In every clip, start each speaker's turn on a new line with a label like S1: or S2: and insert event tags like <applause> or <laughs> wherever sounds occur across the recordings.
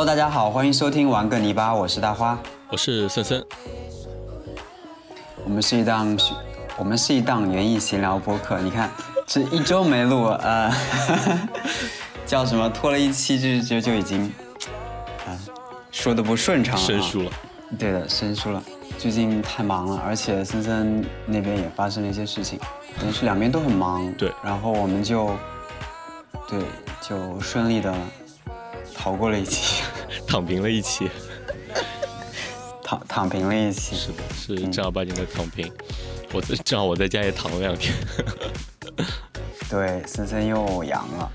S1: Hello，大家好，欢迎收听玩个泥巴，我是大花，
S2: 我是森森。
S1: 我们是一档，我们是一档园艺闲聊播客。你看，这一周没录，呃，<laughs> 叫什么？拖了一期就就就已经，啊，说的不顺畅了，
S2: 生疏了。
S1: 对的，生疏了。最近太忙了，而且森森那边也发生了一些事情，可能是两边都很忙。
S2: 对，
S1: 然后我们就，对，就顺利的逃过了一期，
S2: 躺平了一期，<laughs>
S1: 躺躺平了一期。
S2: 是的，是正儿八经的躺平。我正好我在家也躺了两天。<laughs>
S1: 对，森森又阳了。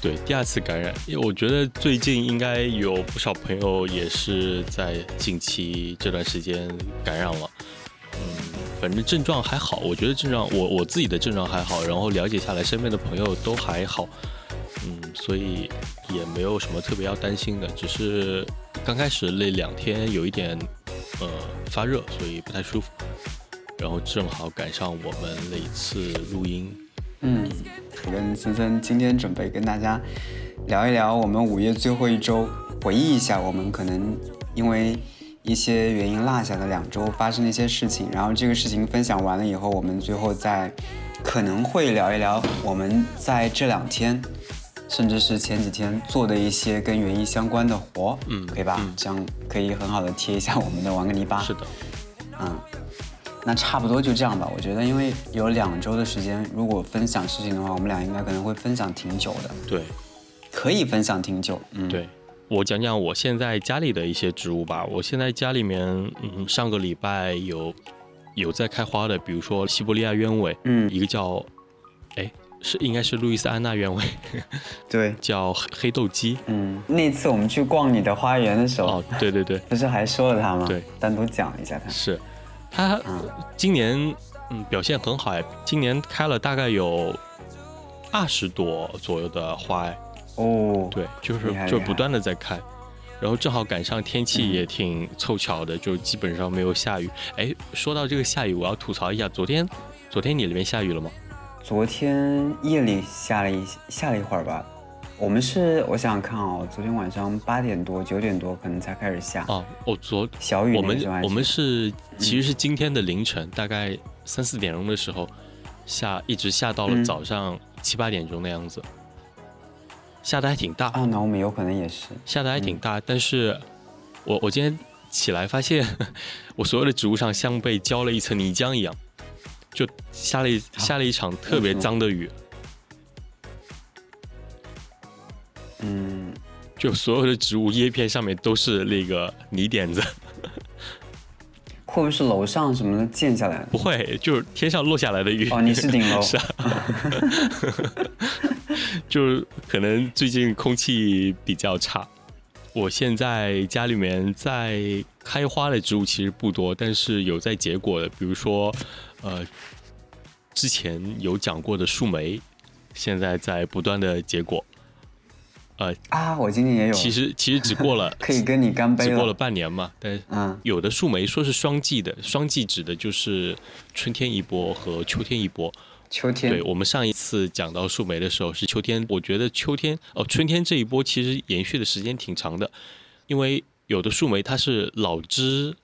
S2: 对，第二次感染，因为我觉得最近应该有不少朋友也是在近期这段时间感染了。嗯，反正症状还好，我觉得症状我我自己的症状还好，然后了解下来身边的朋友都还好。所以也没有什么特别要担心的，只是刚开始那两天有一点呃发热，所以不太舒服。然后正好赶上我们那一次录音。
S1: 嗯，我跟森森今天准备跟大家聊一聊我们五月最后一周，回忆一下我们可能因为一些原因落下的两周发生的一些事情。然后这个事情分享完了以后，我们最后再可能会聊一聊我们在这两天，甚至是前几天做的一些跟园艺相关的活，嗯，可以吧？这样可以很好的贴一下我们的玩个泥巴。
S2: 是的，
S1: 嗯。那差不多就这样吧，我觉得，因为有两周的时间，如果分享事情的话，我们俩应该可能会分享挺久的。
S2: 对，
S1: 可以分享挺久。
S2: 嗯，对，我讲讲我现在家里的一些植物吧。我现在家里面，嗯，上个礼拜有有在开花的，比如说西伯利亚鸢尾，嗯，一个叫，哎，是应该是路易斯安那原味，<laughs>
S1: 对，
S2: 叫黑豆鸡。
S1: 嗯，那次我们去逛你的花园的时候，
S2: 哦，对对对，<laughs>
S1: 不是还说了他吗？
S2: 对，
S1: 单独讲一下他。
S2: 是。他今年嗯表现很好哎，今年开了大概有二十朵左右的花哎
S1: 哦，
S2: 对，就是就不断的在开，然后正好赶上天气也挺凑巧的，就基本上没有下雨。哎，说到这个下雨，我要吐槽一下，昨天昨天你那边下雨了吗？
S1: 昨天夜里下了一下了一会儿吧。我们是，我想想看哦，昨天晚上八点多、九点多可能才开始下。
S2: 哦。哦，昨
S1: 小雨
S2: 我们我们是其实是今天的凌晨，大概三四点钟的时候下，一直下到了早上七八点钟的样子，下的还挺大。
S1: 啊。那我们有可能也是。
S2: 下的还挺大，但是我我今天起来发现，<laughs> 我所有的植物上像被浇了一层泥浆一样，就下了一下了一场特别脏的雨。
S1: 嗯，
S2: 就所有的植物叶片上面都是那个泥点子，<laughs>
S1: 会不会是楼上什么的溅下来的？
S2: 不会，就是天上落下来的雨。
S1: 哦，你是顶楼？<laughs>
S2: 是啊，<laughs> 就是可能最近空气比较差。我现在家里面在开花的植物其实不多，但是有在结果的，比如说，呃，之前有讲过的树莓，现在在不断的结果。呃
S1: 啊，我今年也有。
S2: 其实其实只过了，<laughs>
S1: 可以跟你干杯
S2: 只过了半年嘛，但嗯，有的树莓说是双季的，双季指的就是春天一波和秋天一波。
S1: 秋天。
S2: 对我们上一次讲到树莓的时候是秋天，我觉得秋天哦，春天这一波其实延续的时间挺长的，因为有的树莓它是老枝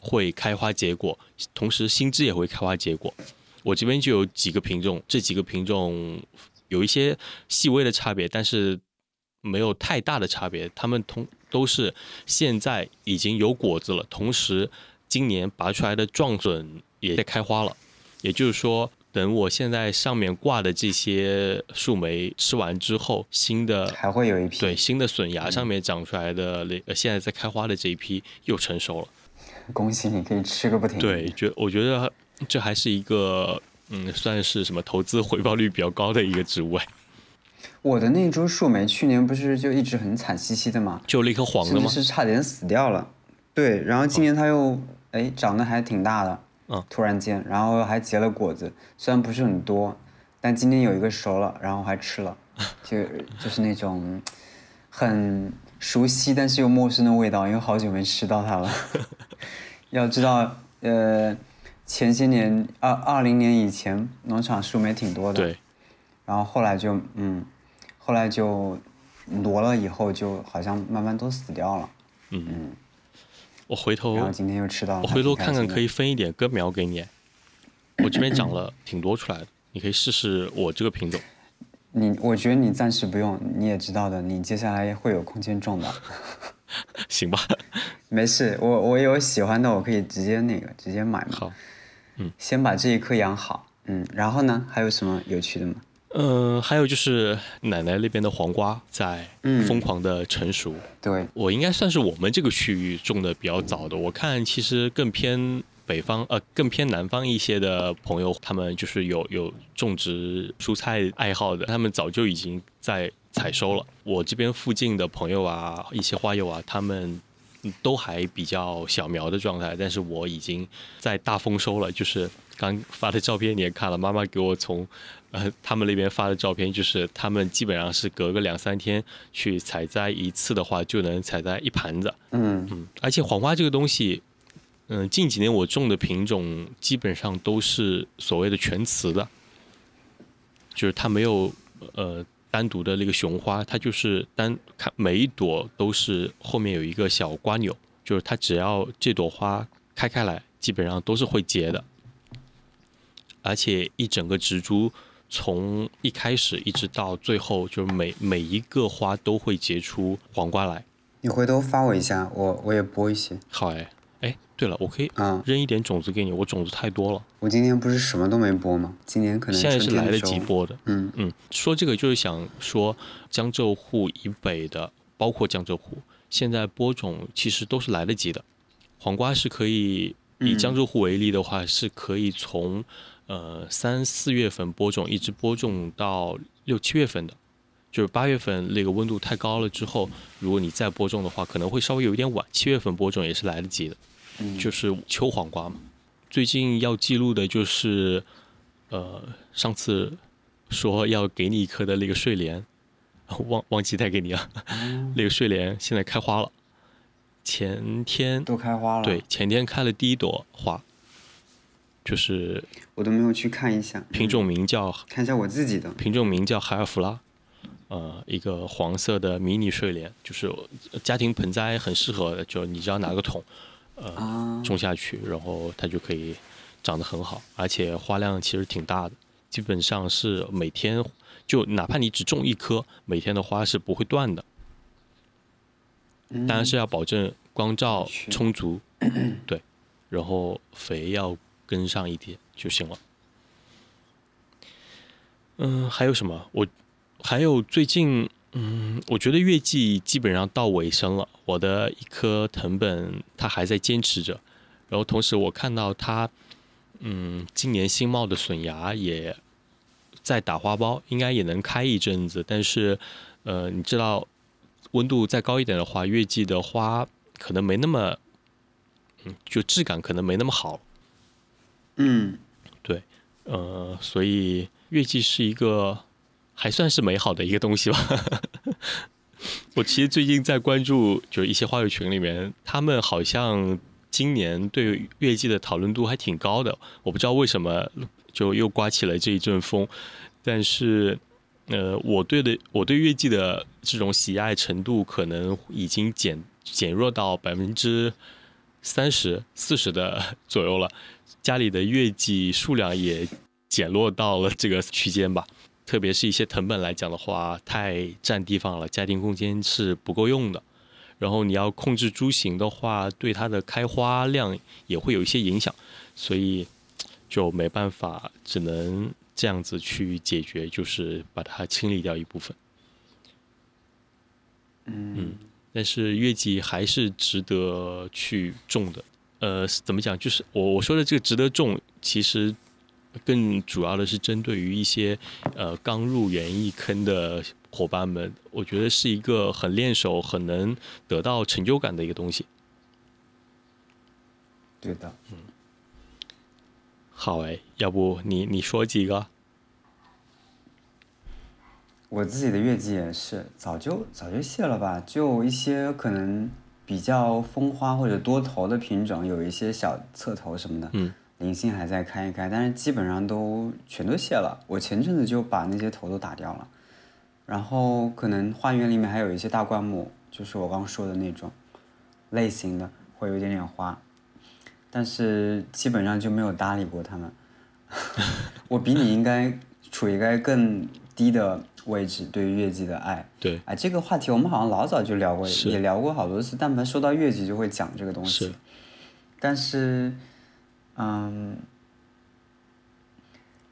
S2: 会开花结果，同时新枝也会开花结果。我这边就有几个品种，这几个品种有一些细微的差别，但是。没有太大的差别，它们同都是现在已经有果子了，同时今年拔出来的壮笋也在开花了。也就是说，等我现在上面挂的这些树莓吃完之后，新的
S1: 还会有一批
S2: 对新的笋芽上面长出来的那现在在开花的这一批又成熟了。
S1: 恭喜你，可以吃个不停。
S2: 对，觉我觉得这还是一个嗯，算是什么投资回报率比较高的一个植物哎。
S1: 我的那株树莓去年不是就一直很惨兮兮的吗？
S2: 就那颗黄的吗？
S1: 是差点死掉了。对，然后今年它又哎长得还挺大的，嗯，突然间，然后还结了果子，虽然不是很多，但今天有一个熟了，然后还吃了，<laughs> 就就是那种很熟悉但是又陌生的味道，因为好久没吃到它了。<laughs> 要知道，呃，前些年二二零年以前农场树莓挺多的，
S2: 对，
S1: 然后后来就嗯。后来就挪了以后，就好像慢慢都死掉了。
S2: 嗯嗯，我回头
S1: 然后今天又吃到了，
S2: 我回头看看可
S1: 以。
S2: 以分一点根苗给你。我这边长了挺多出来的，你可以试试我这个品种。
S1: 你我觉得你暂时不用，你也知道的，你接下来会有空间种的。<laughs>
S2: 行吧？
S1: 没事，我我有喜欢的，我可以直接那个直接买嘛。
S2: 好，
S1: 先把这一颗养好，嗯，然后呢，还有什么有趣的吗？
S2: 嗯、还有就是奶奶那边的黄瓜在
S1: 嗯
S2: 疯狂的成熟。
S1: 对，
S2: 我应该算是我们这个区域种的比较早的。我看其实更偏北方，呃，更偏南方一些的朋友，他们就是有有种植蔬菜爱好的，他们早就已经在采收了。我这边附近的朋友啊，一些花友啊，他们嗯都还比较小苗的状态，但是我已经在大丰收了。就是刚发的照片你也看了，妈妈给我从呃他们那边发的照片，就是他们基本上是隔个两三天去采摘一次的话，就能采摘一盘子。
S1: 嗯
S2: 嗯，而且黄花这个东西，嗯、近几年我种的品种基本上都是所谓的全雌的，就是它没有呃单独的那个雄花，它就是单看每一朵都是后面有一个小瓜钮，就是它只要这朵花开开来，基本上都是会结的，而且一整个植株。从一开始一直到最后，就是每每一个花都会结出黄瓜来。
S1: 你回头发我一下，我我也播一些。
S2: 好哎，哎，对了，我可以
S1: 嗯，
S2: 扔一点种子给你，我种子太多了，
S1: 我今天不是什么都没播吗？今年可能
S2: 现在是来得及播的。
S1: 嗯
S2: 嗯，说这个就是想说，江浙沪以北的，包括江浙沪，现在播种其实都是来得及的。黄瓜是可以，以
S1: 嗯
S2: 江浙沪为例的话，是可以从呃三四月份播种，一直播种到六七月份的。就是八月份那个温度太高了之后，如果你再播种的话，可能会稍微有一点晚。七月份播种也是来得及的。
S1: 嗯，
S2: 就是秋黄瓜嘛。最近要记录的就是，呃，上次说要给你一颗的那个睡莲，忘忘记带给你了。<laughs> 那个睡莲现在开花了，前天
S1: 都开花了。
S2: 对，前天开了第一朵花，就是
S1: 我都没有去看一下
S2: 品种名叫
S1: 看一下我自己的。
S2: 品种名叫海尔弗拉，呃，一个黄色的迷你睡莲，就是家庭盆栽很适合的，就你只要拿个桶，呃，
S1: 啊，
S2: 种下去，然后它就可以长得很好，而且花量其实挺大的，基本上是每天就哪怕你只种一颗，每天的花是不会断的，
S1: 嗯
S2: 当然是要保证光照充足，<clears throat> 对，然后肥要跟上一点就行了。嗯，还有什么？我还有最近，嗯，我觉得月季基本上到尾声了。我的一颗藤本它还在坚持着，然后同时我看到它，嗯，今年新冒的笋芽也在打花苞，应该也能开一阵子。但是，呃，你知道，温度再高一点的话，月季的花可能没那么，嗯，就质感可能没那么好。
S1: 嗯，对
S2: 呃，所以月季是一个还算是美好的一个东西吧。<laughs> 我其实最近在关注，就是一些花友群里面，他们好像今年对月季的讨论度还挺高的。我不知道为什么就又刮起了这一阵风，但是呃，我对的我对月季的这种喜爱程度可能已经减减弱到百分之三十四十的左右了。家里的月季数量也减落到了这个区间吧。特别是一些藤本来讲的话，太占地方了，家庭空间是不够用的。然后你要控制株型的话，对它的开花量也会有一些影响，所以就没办法，只能这样子去解决，就是把它清理掉一部分。
S1: 嗯
S2: 但是月季还是值得去种的。呃，怎么讲？就是我我说的这个值得种，其实更主要的是针对于一些呃刚入园艺坑的伙伴们，我觉得是一个很练手、很能得到成就感的一个东西。
S1: 对的。
S2: 嗯好哎，要不你你说几个？
S1: 我自己的月季也是早就早就谢了吧，就一些可能比较风花或者多头的品种，有一些小侧头什么的，
S2: 嗯，
S1: 零星还在开一开，但是基本上都全都谢了。我前阵子就把那些头都打掉了，然后可能花园里面还有一些大灌木，就是我刚说的那种类型的，会有一点点花，但是基本上就没有搭理过它们。<laughs> 我比你应该处于一个更低的位置，对于月季的爱。
S2: 对，
S1: 哎，这个话题我们好像老早就聊过，也聊过好多次。但凡说到月季，就会讲这个东西
S2: 是。
S1: 但是，嗯，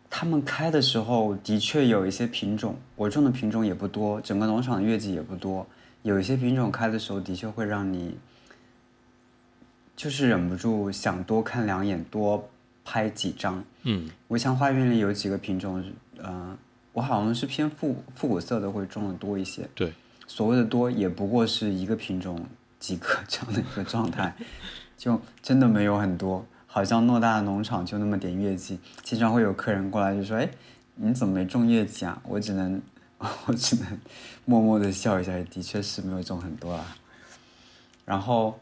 S1: 他们开的时候的确有一些品种，我种的品种也不多，整个农场的月季也不多。有一些品种开的时候，的确会让你就是忍不住想多看两眼，多拍几张。
S2: 嗯，
S1: 围墙花园里有几个品种，呃，我好像是偏复复古色的会种的多一些。
S2: 对，
S1: 所谓的多，也不过是一个品种几个这样的一个状态，<laughs> 就真的没有很多。好像偌大的农场就那么点月季，经常会有客人过来就说：“哎，你怎么没种月季啊？”我只能，<laughs> 我只能默默的笑一下，的确是没有种很多啊。然后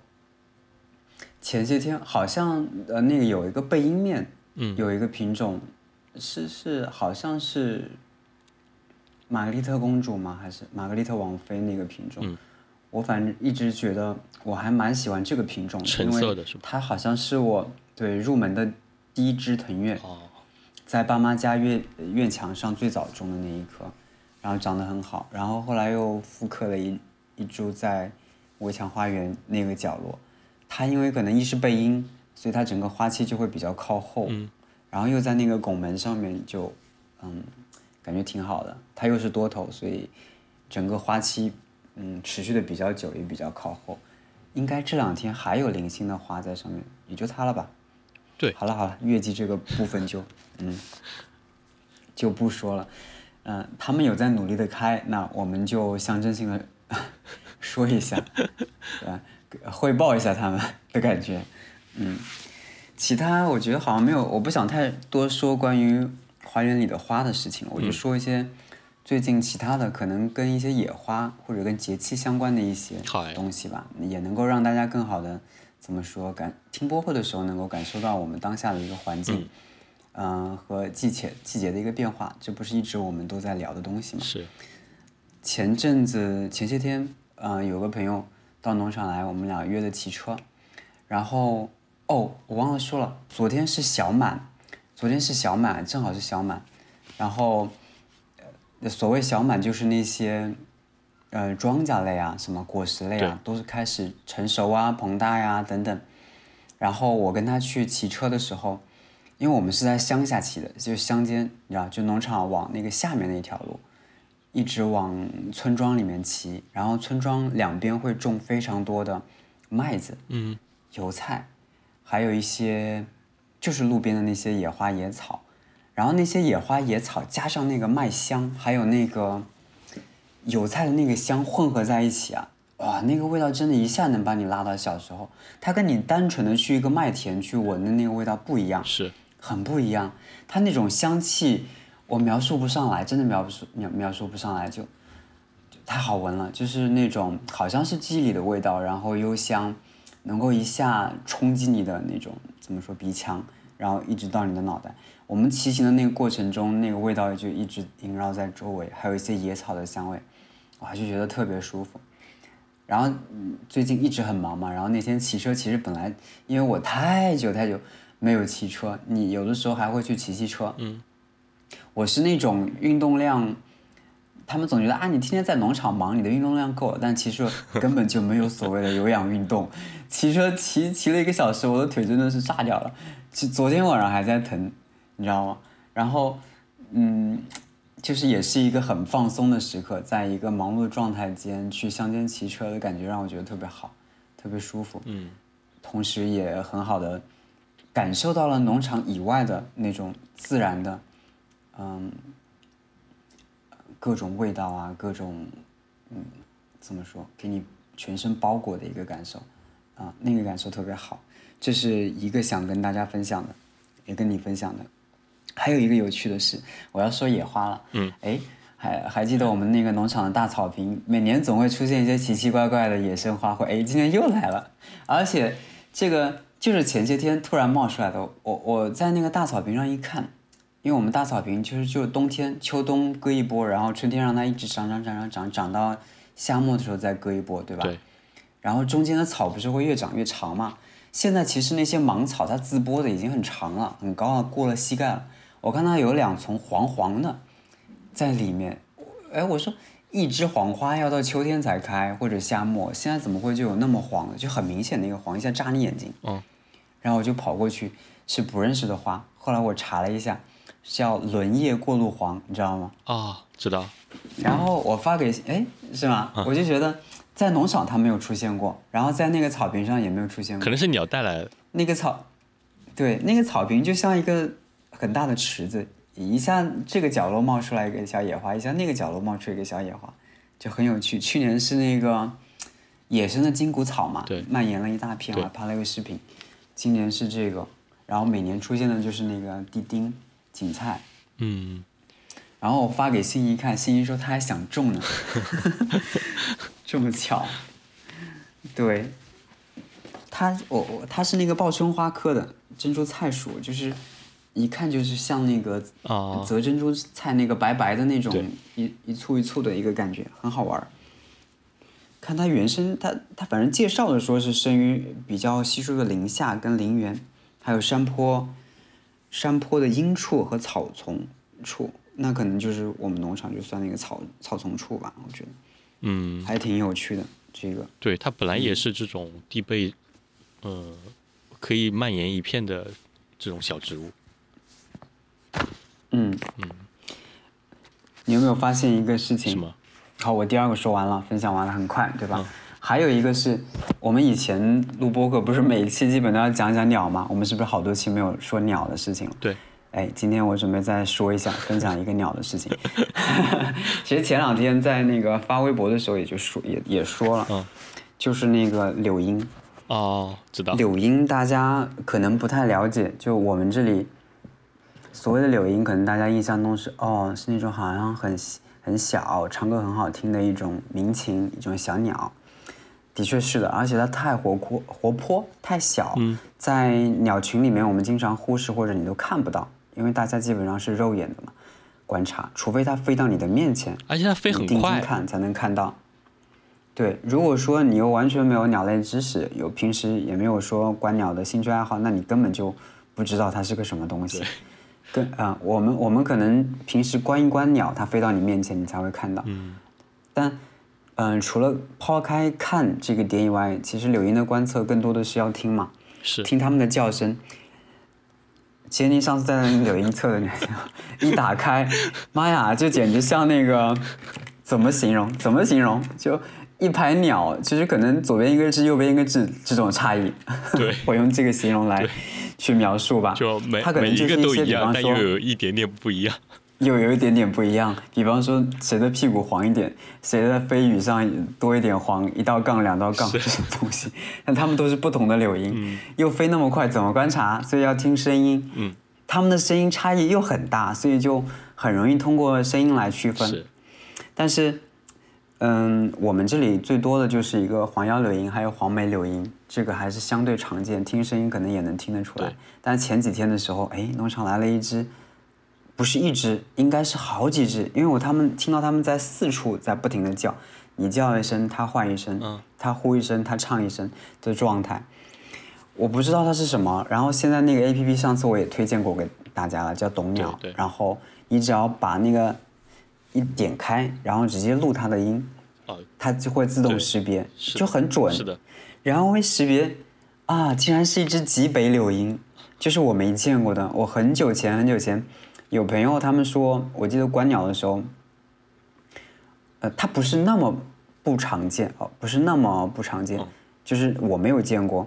S1: 前些天好像呃那个有一个背阴面，
S2: 嗯，
S1: 有一个品种是是好像是玛格丽特公主吗？还是玛格丽特王妃那个品种？
S2: 嗯
S1: 我反正一直觉得我还蛮喜欢这个品种的，
S2: 橙
S1: 因为
S2: 色的是吧？
S1: 它好像是我对入门的第一支藤月，
S2: 哦，
S1: 在爸妈家院院墙上最早种的那一棵，然后长得很好，然后后来又复刻了一一株在围墙花园那个角落，它因为可能一是背阴，所以它整个花期就会比较靠后，
S2: 嗯。
S1: 然后又在那个拱门上面就，嗯，感觉挺好的，它又是多头，所以整个花期嗯持续的比较久，也比较靠后，应该这两天还有零星的花在上面，也就它了吧。
S2: 对。
S1: 好了好了，月季这个部分就嗯就不说了，嗯、他们有在努力的开，那我们就象征性的 <laughs> 说一下，对吧？汇报一下他们的感觉，嗯，其他我觉得好像没有，我不想太多说关于花园里的花的事情，我就说一些最近其他的，可能跟一些野花或者跟节气相关的一些东西吧，也能够让大家更好的怎么说感听播会的时候能够感受到我们当下的一个环境，嗯、和季节季节的一个变化，这不是一直我们都在聊的东西吗？
S2: 是，
S1: 前阵子前些天，嗯、有个朋友到农场来，我们俩约的骑车，然后哦，我忘了说了，昨天是小满，昨天是小满，正好是小满，然后，呃，所谓小满就是那些，呃，庄稼类啊，什么果实类啊，都是开始成熟啊、膨大呀、等等。然后我跟他去骑车的时候，因为我们是在乡下骑的，就是乡间，你知道，就农场往那个下面那条路，一直往村庄里面骑，然后村庄两边会种非常多的麦子、
S2: 嗯，
S1: 油菜，还有一些就是路边的那些野花野草，然后那些野花野草加上那个麦香，还有那个油菜的那个香混合在一起啊，哇，那个味道真的一下能把你拉到小时候。它跟你单纯的去一个麦田去闻的那个味道不一样，
S2: 是，
S1: 很不一样。它那种香气，我描述不上来，真的描述描描述不上来，就就太好闻了，就是那种好像是记忆里的味道，然后幽香，能够一下冲击你的那种怎么说鼻腔，然后一直到你的脑袋。我们骑行的那个过程中，那个味道就一直萦绕在周围，还有一些野草的香味，哇，就觉得特别舒服。然后、嗯、最近一直很忙嘛，然后那天骑车，其实本来因为我太久太久没有骑车，你有的时候还会去骑骑车。
S2: 嗯。
S1: 我是那种运动量，他们总觉得啊，你天天在农场忙，你的运动量够了，但其实根本就没有所谓的有氧运动。骑车骑骑了一个小时，我的腿真的是炸掉了，其昨天晚上还在疼，你知道吗？然后，嗯。就是也是一个很放松的时刻，在一个忙碌的状态间去乡间骑车的感觉，让我觉得特别好，特别舒服。
S2: 嗯，
S1: 同时也很好的感受到了农场以外的那种自然的，嗯，各种味道啊，各种，嗯，怎么说，给你全身包裹的一个感受，啊，那个感受特别好。这是一个想跟大家分享的，也跟你分享的。还有一个有趣的是，我要说野花了。
S2: 嗯。
S1: 哎，还还记得我们那个农场的大草坪，每年总会出现一些奇奇怪怪的野生花卉。哎，今天又来了，而且这个就是前些天突然冒出来的。我我在那个大草坪上一看，因为我们大草坪其实就是冬天、秋冬割一波，然后春天让它一直长长长长长，长到夏末的时候再割一波，对吧？
S2: 对。
S1: 然后中间的草不是会越长越长嘛？现在其实那些芒草它自播的已经很长了，很高了，过了膝盖了。我看到有两丛黄黄的在里面，哎，我说一枝黄花要到秋天才开或者夏末，现在怎么会就有那么黄的，就很明显的一个黄，一下扎你眼睛。
S2: 嗯。
S1: 然后我就跑过去，是不认识的花。后来我查了一下，叫轮叶过路黄，你知道吗？
S2: 啊，知道。
S1: 然后我发给哎，是吗？我就觉得。在农场它没有出现过，然后在那个草坪上也没有出现过。
S2: 可能是鸟带来的。
S1: 那个草，对，那个草坪就像一个很大的池子，一下这个角落冒出来一个小野花，一下那个角落冒出一个小野花，就很有趣。去年是那个野生的金骨草嘛，
S2: 对，
S1: 蔓延了一大片，我还拍了一个视频。今年是这个，然后每年出现的就是那个地丁锦菜。
S2: 嗯。
S1: 然后我发给心怡看，心怡说他还想种呢。<laughs> 这么巧，对，它我我它是那个报春花科的珍珠菜属，就是一看就是像那个啊泽珍珠菜那个白白的那种一一簇一簇的一个感觉，很好玩看它原生，它它反正介绍的说是生于比较稀疏的林下跟林园，还有山坡山坡的阴处和草丛处，那可能就是我们农场就算那个草草丛处吧，我觉得。
S2: 嗯，
S1: 还挺有趣的这个。
S2: 对，它本来也是这种地被，呃，可以蔓延一片的这种小植物。
S1: 嗯嗯。你有没有发现一个事情？
S2: 什么？
S1: 好，我第二个说完了，分享完了，很快，对吧？还有一个是我们以前录播客，不是每一期基本都要讲讲鸟吗？我们是不是好多期没有说鸟的事情了？
S2: 对。
S1: 哎，今天我准备再说一下，分享一个鸟的事情。<laughs> 其实前两天在那个发微博的时候，也就说也也说了，就是那个柳莺。
S2: 哦，知道。
S1: 柳莺大家可能不太了解，就我们这里所谓的柳莺，可能大家印象中是哦，是那种好像很很小，唱歌很好听的一种鸣禽，一种小鸟。的确是的，而且它太活泼，活泼太小，在鸟群里面我们经常忽视或者你都看不到。因为大家基本上是肉眼的嘛，观察，除非它飞到你的面前，
S2: 而且它飞很快，
S1: 定睛看才能看到。对，如果说你又完全没有鸟类知识，有平时也没有说观鸟的兴趣爱好，那你根本就不知道它是个什么东西。跟啊，我们我们可能平时观一观鸟，它飞到你面前，你才会看到。
S2: 嗯。
S1: 但嗯，除了抛开看这个点以外，其实柳莺的观测更多的是要听嘛，
S2: 是
S1: 听它们的叫声。其实您上次在那柳莺测的那，一打开，妈呀，就简直像那个，怎么形容？怎么形容？就一排鸟，其实可能左边一个字，右边一个字，这种差异。
S2: 对，<laughs>
S1: 我用这个形容来去描述吧。
S2: 就每
S1: 每
S2: 一个都一样，但又有一点点不一样。
S1: 又有一点点不一样，比方说谁的屁股黄一点，谁的飞羽上多一点黄，一道杠两道杠这种东西，但它们都是不同的柳莺，又飞那么快，怎么观察？所以要听声音。
S2: 嗯，
S1: 它们的声音差异又很大，所以就很容易通过声音来区分。
S2: 是，
S1: 但是，嗯，我们这里最多的就是一个黄腰柳莺，还有黄眉柳莺，这个还是相对常见，听声音可能也能听得出来。但前几天的时候，哎，农场来了一只。不是一只，应该是好几只，因为我他们听到他们在四处在不停的叫，你叫一声，它唤一声，
S2: 嗯，
S1: 它呼一声，它唱一声的状态，我不知道它是什么。然后现在那个 A P P 上次我也推荐过给大家了，叫懂鸟，然后你只要把那个一点开，然后直接录它的音，它就会自动识别，就很准，
S2: 是的，
S1: 然后会识别，啊，竟然是一只极北柳莺，就是我没见过的，我很久前很久前。有朋友他们说，我记得观鸟的时候，呃，它不是那么不常见哦，不是那么不常见，就是我没有见过，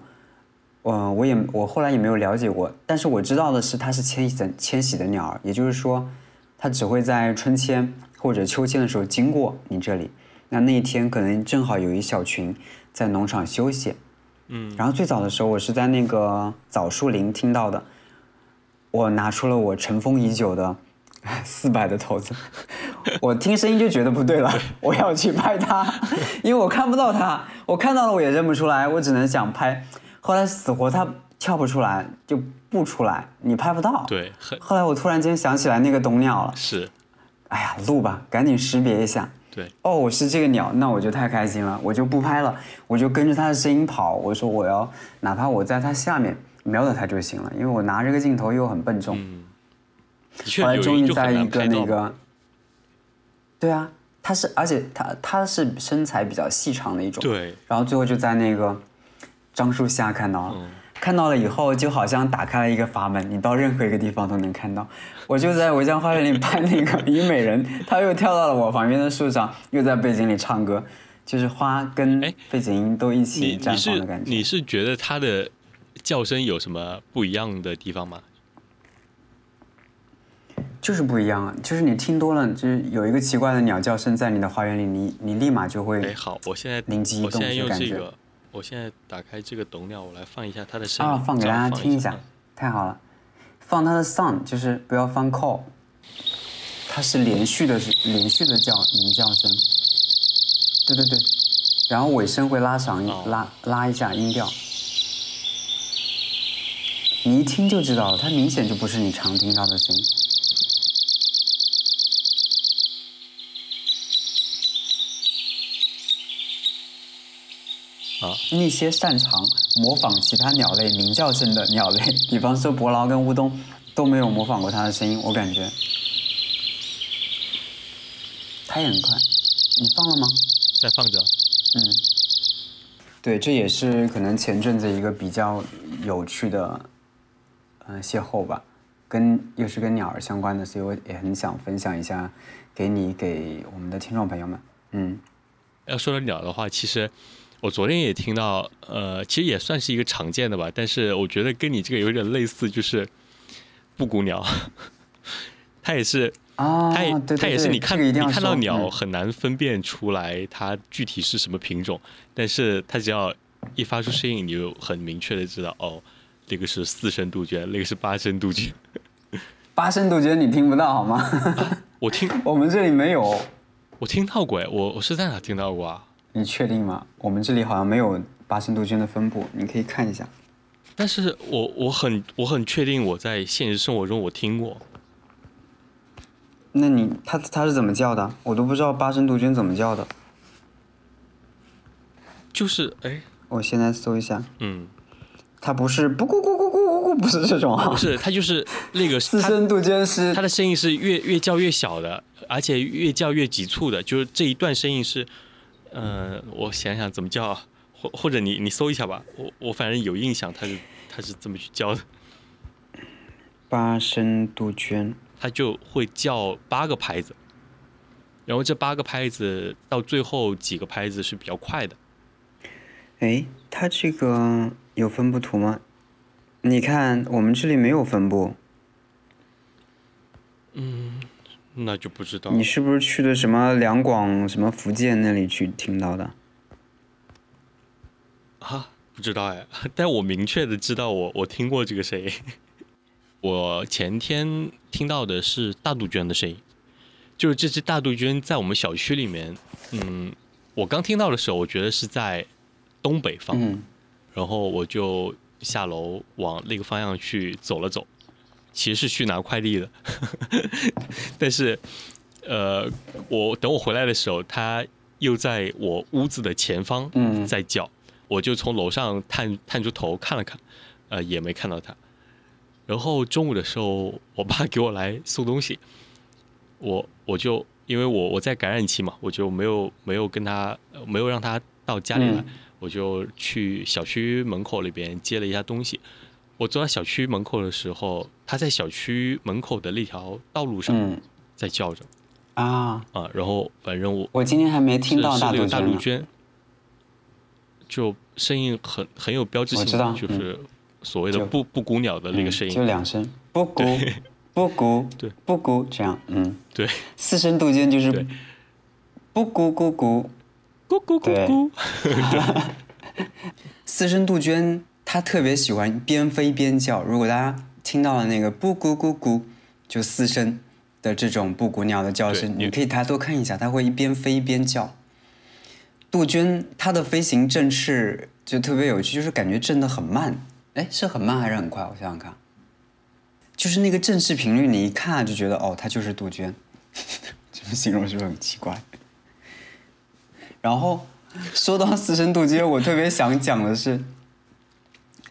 S1: 嗯，我也我后来也没有了解过，但是我知道的是它是迁徙的迁徙的鸟儿，也就是说，它只会在春天或者秋千的时候经过你这里，那那一天可能正好有一小群在农场休息，
S2: 嗯，
S1: 然后最早的时候我是在那个枣树林听到的。我拿出了我尘封已久的 <laughs> 四百的头子，<laughs> 我听声音就觉得不对了，我要去拍它，因为我看不到它，我看到了我也认不出来，我只能想拍。后来死活它跳不出来就不出来，你拍不到。
S2: 对，
S1: 后来我突然间想起来那个懂鸟了，
S2: 是，
S1: 哎呀，录吧，赶紧识别一下。
S2: 对，
S1: 哦，我是这个鸟，那我就太开心了，我就不拍了，我就跟着它的声音跑。我说我要，哪怕我在它下面瞄到它就行了，因为我拿这个镜头又很笨重。
S2: 嗯，
S1: 后来终于在一个那个，对啊，它是，而且它它是身材比较细长的一种，
S2: 对，
S1: 然后最后就在那个樟树下看到了，
S2: 嗯
S1: 看到了以后就好像打开了一个阀门，你到任何一个地方都能看到。我就在我家花园里拍那个虞美人，它又跳到了我旁边的树上，又在背景里唱歌，就是花跟
S2: 哎
S1: 背景音都一起绽放的感觉。
S2: 你是觉得它的叫声有什么不一样的地方吗？
S1: 就是不一样啊，就是你听多了，就是有一个奇怪的鸟叫声在你的花园里，你你立马就会
S2: 哎，好，我现在
S1: 灵机一动感觉
S2: 用这个，我现在打开这个懂鸟，我来放一下它的声音
S1: 啊，放给大家听一下
S2: 嗯，
S1: 太好了。放它的 sound，就是不要放 call，它是连续的，是连续的叫鸣叫声。对对对，然后尾声会拉长拉拉一下音调，你一听就知道了，它明显就不是你常听到的声音。
S2: 啊，
S1: 那些擅长模仿其他鸟类鸣叫声的鸟类，比方说伯劳跟乌冬，都没有模仿过它的声音，我感觉。它也很快，你放了吗？
S2: 在放着。
S1: 嗯，对，这也是可能前阵子一个比较有趣的，嗯、邂逅吧，跟又是跟鸟儿相关的，所以我也很想分享一下，给你给我们的听众朋友们。嗯，
S2: 要说到鸟的话，其实我昨天也听到，呃，其实也算是一个常见的吧，但是我觉得跟你这个有点类似，就是布谷鸟，<laughs> 它也是，
S1: 啊，
S2: 它也它也是你看你看到鸟
S1: 嗯
S2: 很难分辨出来它具体是什么品种，但是它只要一发出声音，你就很明确的知道，哦，这个是四声杜鹃，那个是八声杜鹃。<laughs>
S1: 八声杜鹃你听不到好吗？
S2: 我听 <laughs>
S1: 我们这里没有。
S2: 我听到过哎，我我是在哪听到过啊？
S1: 你确定吗？我们这里好像没有八声杜鹃的分布，你可以看一下。
S2: 但是我我很我很确定我在现实生活中我听过，
S1: 那你它它是怎么叫的？我都不知道八声杜鹃怎么叫的。
S2: 就是哎
S1: 我现在搜一下，
S2: 嗯，
S1: 它不是不咕咕咕咕咕咕，不是这种啊
S2: 不。是它就是那个 <laughs>
S1: 四声杜鹃是
S2: 它的声音是越越叫越小的，而且越叫越急促的，就是这一段声音是，呃，我想想怎么叫啊，或或者你你搜一下吧，我我反正有印象，他是他是这么去叫的，
S1: 八声杜鹃。
S2: 他就会叫八个拍子，然后这八个拍子到最后几个拍子是比较快的，
S1: 哎，它这个有分布图吗？你看我们这里没有分布，
S2: 那就不知道
S1: 你是不是去的什么两广、什么福建那里去听到的？
S2: 啊，不知道哎，<laughs> 但我明确的知道我我听过这个声音。<laughs> 我前天听到的是大杜鹃的声音，就是这只大杜鹃在我们小区里面，嗯，我刚听到的时候，我觉得是在东北方，
S1: 嗯，
S2: 然后我就下楼往那个方向去走了走，其实是去拿快递的，<laughs> 但是，呃，我等我回来的时候，它又在我屋子的前方
S1: 嗯。
S2: 在叫，我就从楼上探探出头看了看，呃，也没看到它。然后中午的时候，我爸给我来送东西，我我就因为我我在感染期嘛，我就没有没有跟他呃没有让他到家里来，
S1: 嗯。
S2: 我就去小区门口那边接了一下东西。我走到小区门口的时候，他在小区门口的那条道路上
S1: 嗯
S2: 在叫着
S1: 啊，
S2: 啊，然后反正我
S1: 我今天还没听到大杜。
S2: 大杜鹃，就声音很很有标志性就是所谓的布布谷鸟的那个声
S1: 嗯，就。两声，布谷布谷，
S2: 对
S1: 布谷，这样，嗯，
S2: 对，<laughs>
S1: 四声杜鹃就是
S2: 对
S1: 不咕咕咕，
S2: 咕咕咕，<laughs> <laughs>
S1: 四声杜鹃它特别喜欢边飞边叫。如果大家听到了那个布谷咕咕，就四声的这种布谷鸟的叫声，你可以抬头看一下，它会一边飞一边叫。杜鹃它的飞行振翅就特别有趣，就是感觉震得很慢，哎，是很慢还是很快？我想想看，就是那个正式频率，你一看就觉得哦，它就是杜鹃。<laughs> 这么形容是不是很奇怪？然后说到四声杜鹃，我特别想讲的是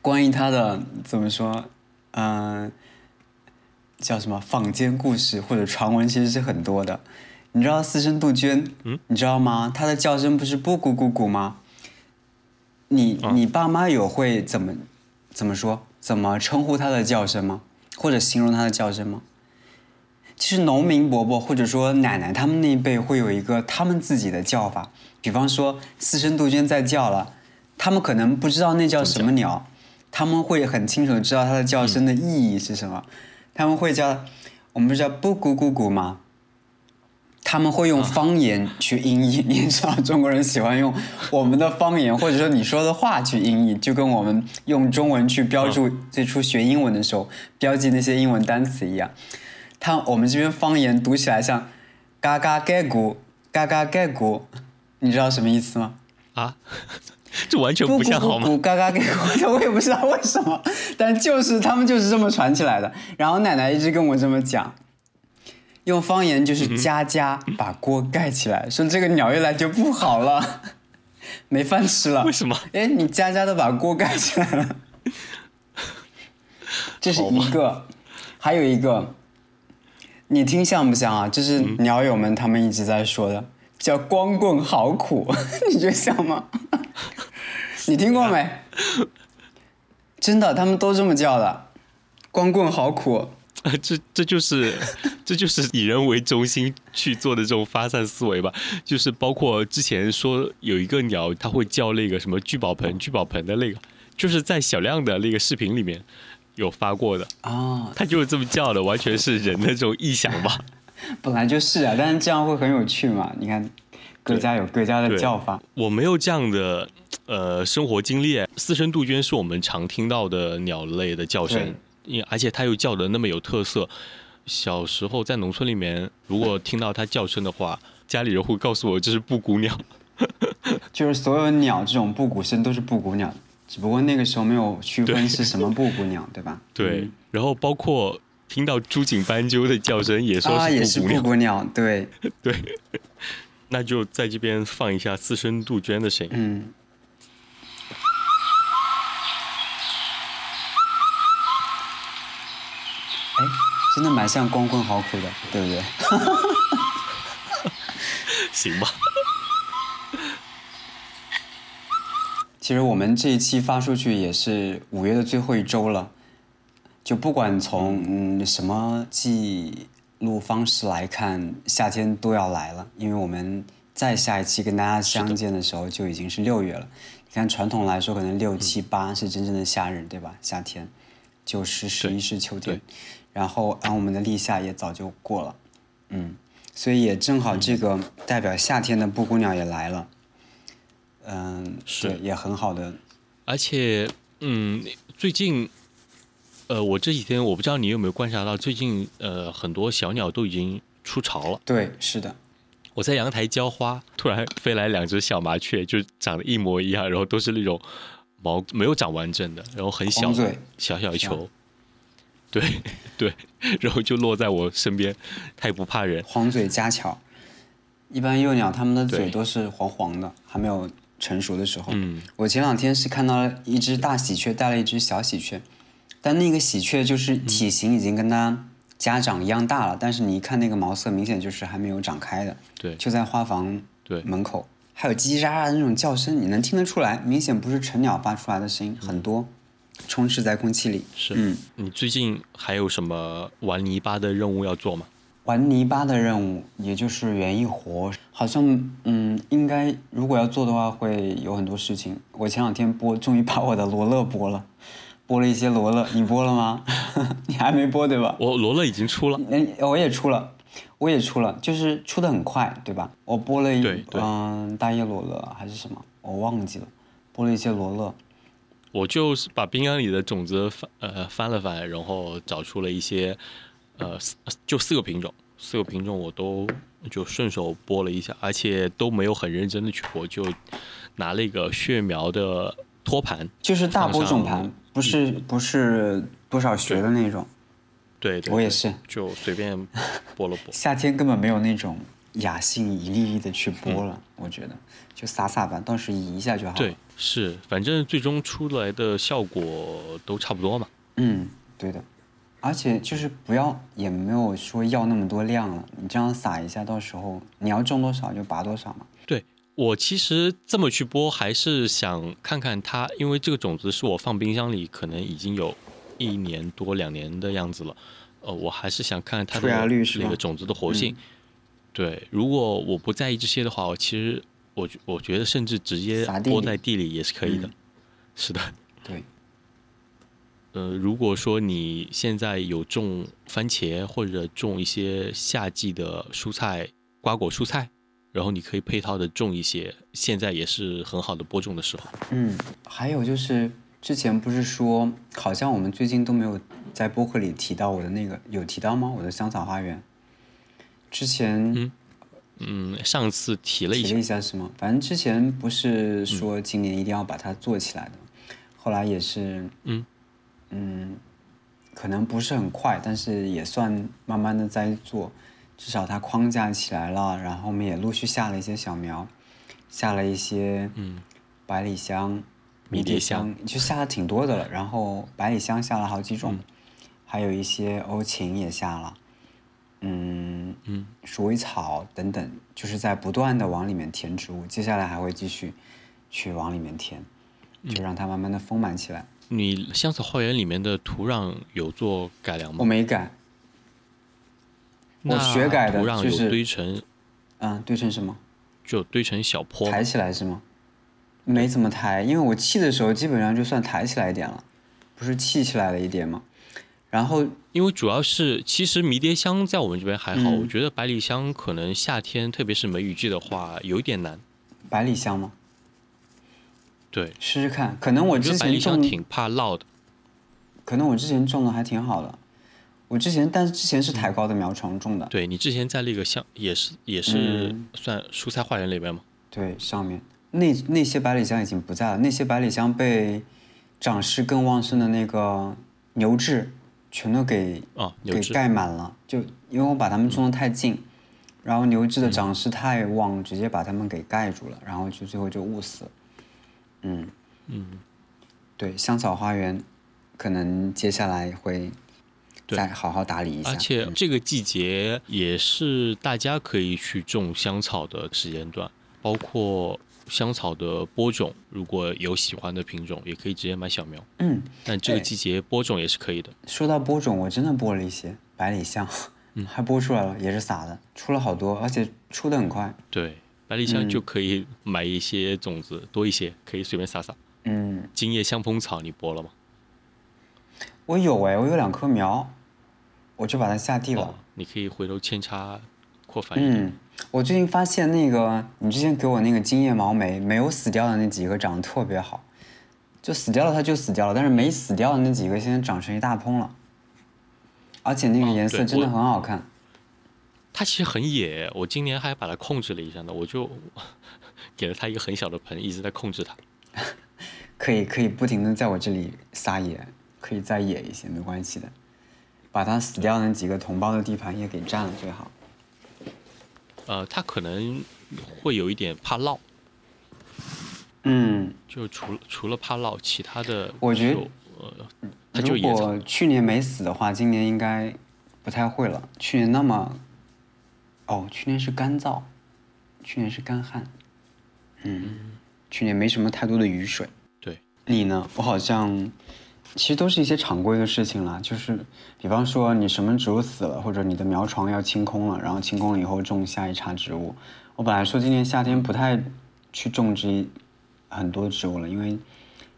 S1: 关于他的怎么说，嗯、叫什么坊间故事或者传闻，其实是很多的。你知道私生杜鹃，
S2: 嗯，
S1: 你知道吗？它的叫声不是布谷咕咕吗？你
S2: 啊
S1: 你爸妈有会怎么怎么说？怎么称呼它的叫声吗？或者形容它的叫声吗？其实农民伯伯或者说奶奶他们那一辈会有一个他们自己的叫法，比方说私生杜鹃在叫了，他们可能不知道那叫什么鸟，他们会很清楚的知道它的叫声的意义是什么，他们会叫，我们不是叫布谷咕咕吗？<laughs> 他们会用方言去音译，你也知道中国人喜欢用我们的方言或者说你说的话去音译，就跟我们用中文去标注最初学英文的时候标记那些英文单词一样。他我们这边方言读起来像“嘎嘎盖咕”“嘎嘎盖咕”，你知道什么意思吗？
S2: 啊，<laughs> 这完全不像好吗？
S1: 咕咕咕嘎给我的，我也不知道为什么，<laughs> 但就是他们就是这么传起来的。然后奶奶一直跟我这么讲，用方言就是“家家把锅盖起来”，说这个鸟一来就不好了，<laughs> 没饭吃了。
S2: 为什么？
S1: 哎，你家家都把锅盖起来了，这是一个，还有一个，你听像不像啊？就是鸟友们他们一直在说的，叫“光棍好苦”，你觉得像吗？<laughs> 你听过没？真的，他们都这么叫的，“光棍好苦
S2: 啊，这这就是这就是以人为中心去做的这种发散思维吧。就是包括之前说有一个鸟，它会叫那个什么聚宝盆、聚宝盆的那个，就是在小亮的那个视频里面有发过的，”
S1: 啊，
S2: 它就是这么叫的，完全是人的这种臆想吧。<laughs>
S1: 本来就是啊，但是这样会很有趣嘛。你看，各家有各家的叫法。
S2: 我没有这样的呃生活经历，四声杜鹃是我们常听到的鸟类的叫声
S1: 对，
S2: 因而且它又叫的那么有特色。小时候在农村里面，如果听到它叫声的话，家里人会告诉我这是布谷鸟。<laughs> <laughs>
S1: 就是所有鸟这种布谷声都是布谷鸟，只不过那个时候没有区分是什么布谷鸟，对吧？
S2: 对，
S1: 嗯
S2: 然后包括听到朱颈斑鸠的叫声，也说
S1: 是
S2: 布谷鸟。
S1: 布谷鸟，对，<laughs>
S2: 对，那就在这边放一下私生杜鹃的声音。
S1: 嗯。哎，真的蛮像光棍好苦的，对不对？<laughs>
S2: 行吧？<laughs>
S1: 其实我们这一期发出去也是五月的最后一周了，就不管从嗯什么记录方式来看，夏天都要来了，因为我们再下一期跟大家相见的时候就已经是六月了。你看传统来说，可能六七八是真正的夏日，对吧？夏天，九十十一是秋天
S2: 对，
S1: 然后按我们的立夏也早就过了，嗯，所以也正好这个代表夏天的布谷鸟也来了。嗯，
S2: 是
S1: 对，也很好的。
S2: 而且，嗯，最近，呃，我这几天我不知道你有没有观察到，最近呃很多小鸟都已经出巢了。
S1: 对，是的，
S2: 我在阳台浇花，突然飞来两只小麻雀，就长得一模一样，然后都是那种毛没有长完整的，然后很小小小一球，对 <laughs> 对，然后就落在我身边，它也不怕人，
S1: 黄嘴家巧。一般幼鸟它们的嘴都是黄黄的，还没有成熟的时候。
S2: 嗯，
S1: 我前两天是看到了一只大喜鹊带了一只小喜鹊，但那个喜鹊就是体型已经跟它家长一样大了，但是你一看那个毛色，明显就是还没有长开的，
S2: 对
S1: 就在花房
S2: 对
S1: 门口，还有叽叽喳喳的那种叫声，你能听得出来，明显不是成鸟发出来的声音，很多充斥在空气里。
S2: 是。
S1: 嗯，
S2: 你最近还有什么玩泥巴的任务要做吗？
S1: 玩泥巴的任务，也就是园艺活，好像嗯，应该如果要做的话，会有很多事情。我前两天播，终于把我的罗勒播了，播了一些罗勒，你播了吗？<laughs> 你还没播对吧？
S2: 我罗勒已经出了，
S1: 嗯，我也出了，我也出了，就是出的很快，对吧？我播了一嗯大叶罗勒还是什么，我忘记了，播了一些罗勒。
S2: 我就是把冰箱里的种子翻呃翻了翻，然后找出了一些呃四就四个品种，四个品种我都就顺手播了一下，而且都没有很认真的去播，就拿了一个血苗的托盘，
S1: 就是大播种盘，不是不是多少学的那种。
S2: 对对，对
S1: 我也是，
S2: 就随便播了播。<laughs>
S1: 夏天根本没有那种雅兴一粒粒的去播了，我觉得就撒撒吧，到时移一下就好了。
S2: 对，是，反正最终出来的效果都差不多嘛。
S1: 嗯，对的，而且就是不要，也没有说要那么多量了，你这样撒一下，到时候你要种多少就拔多少嘛。
S2: 对我其实这么去播，还是想看看它，因为这个种子是我放冰箱里，可能已经有一年多两年的样子了。呃，我还是想看看它的那个种子的活性。对，如果我不在意这些的话，我其实我我觉得甚至直接播在地里也是可以的。
S1: 嗯
S2: 是的，
S1: 对，
S2: 呃，如果说你现在有种番茄或者种一些夏季的蔬菜、瓜果蔬菜，然后你可以配套的种一些，现在也是很好的播种的时候。
S1: 嗯，还有就是之前不是说，好像我们最近都没有在播客里提到我的那个，有提到吗？我的香草花园。之前
S2: 嗯嗯，上次提了一下
S1: 提了，一下是吗？反正之前不是说今年一定要把它做起来的，后来也是，
S2: 嗯
S1: 嗯，可能不是很快，但是也算慢慢的在做，至少它框架起来了，然后我们也陆续下了一些小苗，下了一些
S2: 嗯
S1: 百里香、
S2: 迷迭香
S1: 香，就下了挺多的了。然后百里香下了好几种，
S2: 嗯
S1: 还有一些欧芹也下了，嗯
S2: 嗯，
S1: 鼠尾草等等，就是在不断的往里面填植物。接下来还会继续去往里面填，
S2: 嗯
S1: 就让它慢慢的丰满起来。
S2: 你香草花园里面的土壤有做改良吗我？
S1: 没改，我
S2: 那
S1: 学改的就是
S2: 堆成
S1: 嗯，堆成什么？
S2: 就堆成小坡，
S1: 抬起来是吗？没怎么抬，因为我砌的时候基本上就算抬起来一点了，不是砌起来了一点吗？然后
S2: 因为主要是其实迷迭香在我们这边还好，
S1: 嗯
S2: 我觉得百里香可能夏天特别是梅雨季的话有点难。
S1: 百里香吗？
S2: 对，
S1: 试试看，可能我之前
S2: 得百里香
S1: 种，
S2: 挺怕涝的。
S1: 可能我之前种的还挺好的。我之前，但是之前是抬高的苗床种的，
S2: 对你之前在那个香也是也是
S1: 嗯。
S2: 算蔬菜花园里边吗？
S1: 对，上面。那那些百里香已经不在了，那些百里香被长势更旺盛的那个牛至全都给
S2: 啊，
S1: 给盖满了，就因为我把它们种的太近，然后牛至的长势太旺，直接把它们给盖住了，然后就最后就捂死了。嗯。
S2: 嗯，
S1: 对，香草花园可能接下来会
S2: 对
S1: 再好好打理一下。
S2: 而且
S1: 嗯
S2: 这个季节也是大家可以去种香草的时间段，包括香草的播种，如果有喜欢的品种，也可以直接买小苗。
S1: 嗯，
S2: 但这个季节播种也是可以的。
S1: 说到播种，我真的播了一些百里香，
S2: 嗯
S1: 还播出来了，也是撒的，出了好多，而且出的很快。
S2: 对，百里香
S1: 嗯
S2: 就可以买一些种子，多一些，可以随便撒撒。
S1: 嗯，
S2: 今夜香风草你播了吗？
S1: 我有哎，我有两棵苗，我就把它下地了。
S2: 哦，你可以回头扦插扩繁。
S1: 嗯，我最近发现那个你之前给我那个金叶毛梅没有死掉的那几个长得特别好，就死掉了它就死掉了，但是没死掉的那几个现在长成一大蓬了，而且那个
S2: 哦
S1: 颜色真的很好看。
S2: 它其实很野，我今年还把它控制了一下呢，我就 <laughs> 给了它一个很小的盆，一直在控制它。<laughs>
S1: 可以可以不停的在我这里撒野，可以再野一些，没关系的。把他死掉的那几个同胞的地盘也给占了最好。
S2: 呃，他可能会有一点怕涝，
S1: 嗯，
S2: 就除了除了怕涝，其他的
S1: 我觉得如。果去年没死的话，今年应该不太会了。去年那么，哦，去年是干燥，去年是干旱，嗯，去年没什么太多的雨水。
S2: 对，
S1: 你呢？我好像其实都是一些常规的事情啦，就是比方说你什么植物死了，或者你的苗床要清空了，然后清空了以后种下一茬植物。我本来说今年夏天不太去种植很多植物了，因为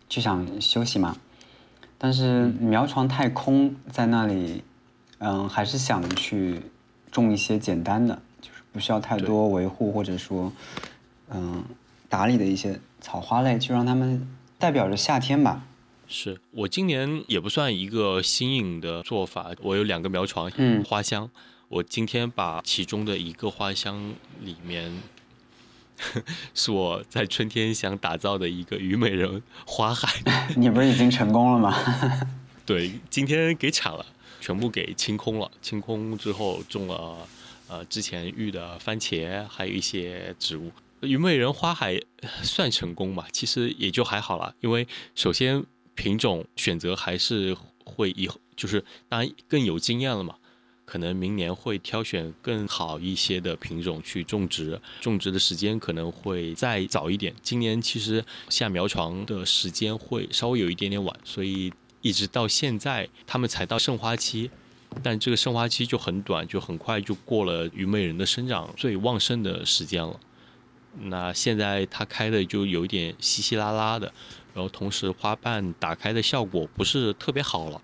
S1: 就想休息嘛。但是苗床太空在那里，嗯，还是想去种一些简单的，就是不需要太多维护或者说，嗯，打理的一些草花类，就让它们代表着夏天吧。
S2: 是我今年也不算一个新颖的做法，我有两个苗床，
S1: 嗯
S2: 花香，我今天把其中的一个花香里面 <laughs> 是我在春天想打造的一个虞美人花海。<laughs>
S1: 你不是已经成功了吗？<laughs>
S2: 对，今天给铲了，全部给清空了。清空之后种了呃之前育的番茄，还有一些植物。虞美人花海算成功吧，其实也就还好了。因为首先品种选择还是会以后就是当然更有经验了嘛。可能明年会挑选更好一些的品种去种植，种植的时间可能会再早一点。今年其实下苗床的时间会稍微有一点点晚，所以一直到现在他们才到盛花期，但这个盛花期就很短，就很快就过了虞美人的生长最旺盛的时间了。那现在它开的就有点稀稀拉拉的，然后同时花瓣打开的效果不是特别好了，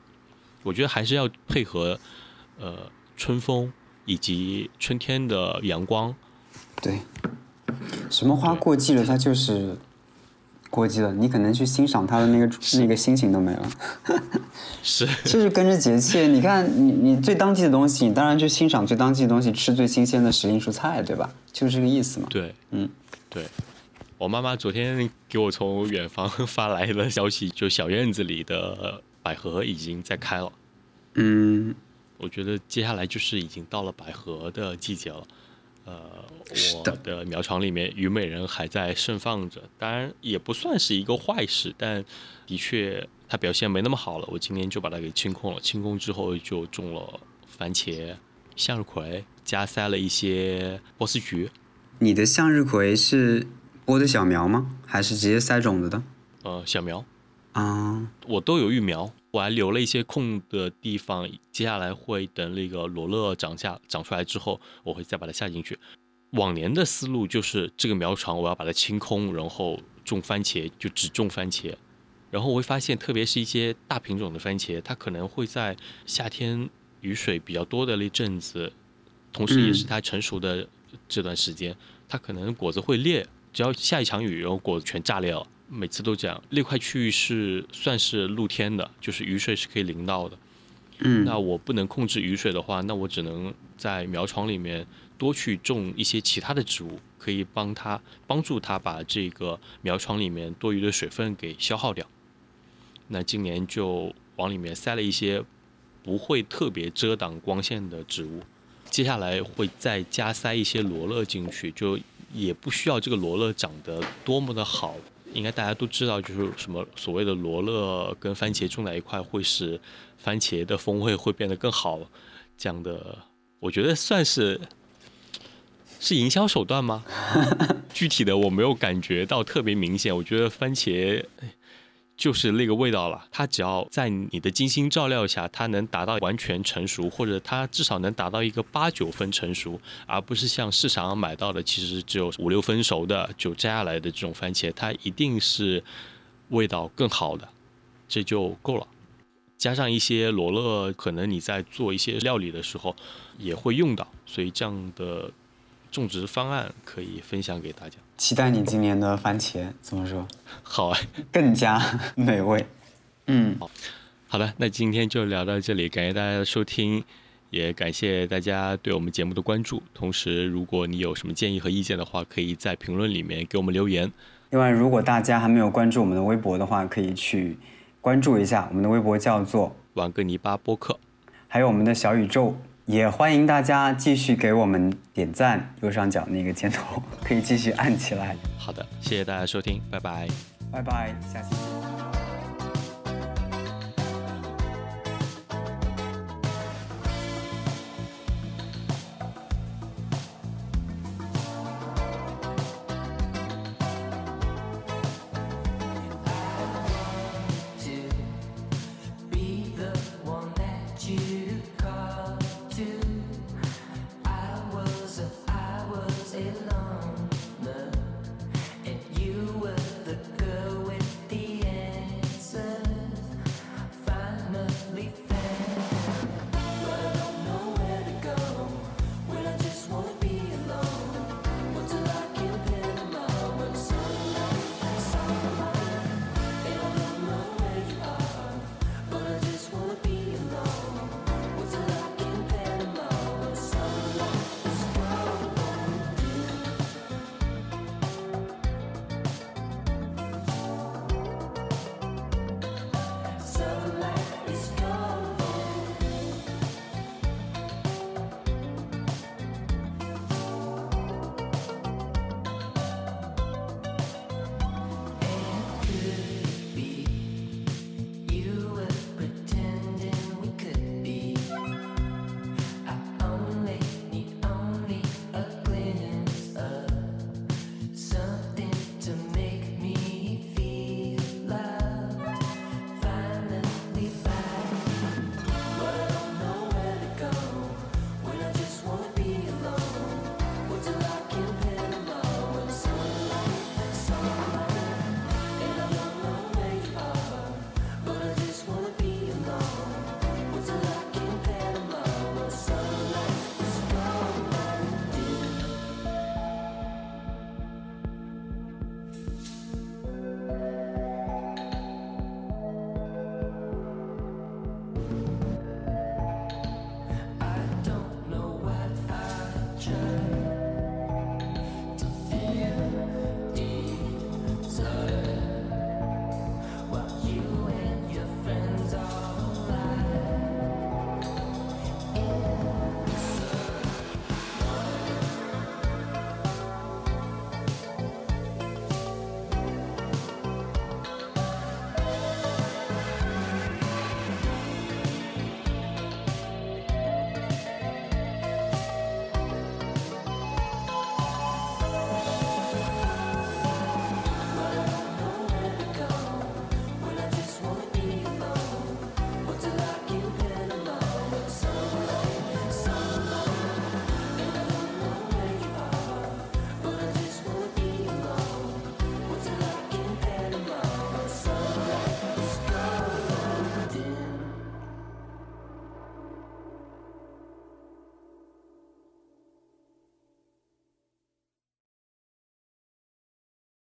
S2: 我觉得还是要配合，呃。春风以及春天的阳光，
S1: 对，什么花过季了，它就是过季了。你可能去欣赏它的那个那个心情都没了。<laughs>
S2: 是，
S1: 就是跟着节气。你看，你你最当季的东西，你当然去欣赏最当季的东西，吃最新鲜的时令蔬菜，对吧？就是这个意思嘛。
S2: 对，
S1: 嗯，
S2: 对。我妈妈昨天给我从远方发来的消息，就小院子里的百合已经在开了。
S1: 嗯。
S2: 我觉得接下来就是已经到了百合的季节了，呃，我的苗床里面虞美人还在盛放着，当然也不算是一个坏事，但的确它表现没那么好了。我今天就把它给清空了，清空之后就种了番茄、向日葵，加塞了一些波斯菊。
S1: 你的向日葵是播的小苗吗？还是直接塞种子的？
S2: 呃，小苗。
S1: 啊，
S2: 我都有育苗。我还留了一些空的地方，接下来会等那个罗勒长下长出来之后，我会再把它下进去。往年的思路就是这个苗床我要把它清空，然后种番茄，就只种番茄。然后我会发现，特别是一些大品种的番茄，它可能会在夏天雨水比较多的那阵子，同时也是它成熟的这段时间，它可能果子会裂。只要下一场雨，然后果子全炸裂了。每次都这样，那块区域是算是露天的，就是雨水是可以淋到的。
S1: 嗯，
S2: 那我不能控制雨水的话，那我只能在苗床里面多去种一些其他的植物，可以帮它帮助它把这个苗床里面多余的水分给消耗掉。那今年就往里面塞了一些不会特别遮挡光线的植物，接下来会再加塞一些罗勒进去，就也不需要这个罗勒长得多么的好。应该大家都知道，就是什么所谓的罗勒跟番茄种在一块，会使番茄的风味会变得更好。这样的，我觉得算是是营销手段吗？<laughs> 具体的我没有感觉到特别明显。我觉得番茄。就是那个味道了。它只要在你的精心照料下，它能达到完全成熟，或者它至少能达到一个八九分成熟，而不是像市场上买到的，其实只有五六分熟的就摘下来的这种番茄，它一定是味道更好的，这就够了。加上一些罗勒，可能你在做一些料理的时候也会用到，所以这样的种植方案可以分享给大家。
S1: 期待你今年的番茄怎么说？
S2: 好啊，
S1: 更加美味。嗯，
S2: 好，好的，那今天就聊到这里，感谢大家的收听，也感谢大家对我们节目的关注。同时，如果你有什么建议和意见的话，可以在评论里面给我们留言。
S1: 另外，如果大家还没有关注我们的微博的话，可以去关注一下，我们的微博叫做“
S2: 瓦格泥巴播客”，
S1: 还有我们的小宇宙。也欢迎大家继续给我们点赞，右上角那个箭头可以继续按起来。
S2: 好的，谢谢大家收听，拜拜，
S1: 拜拜，下期见。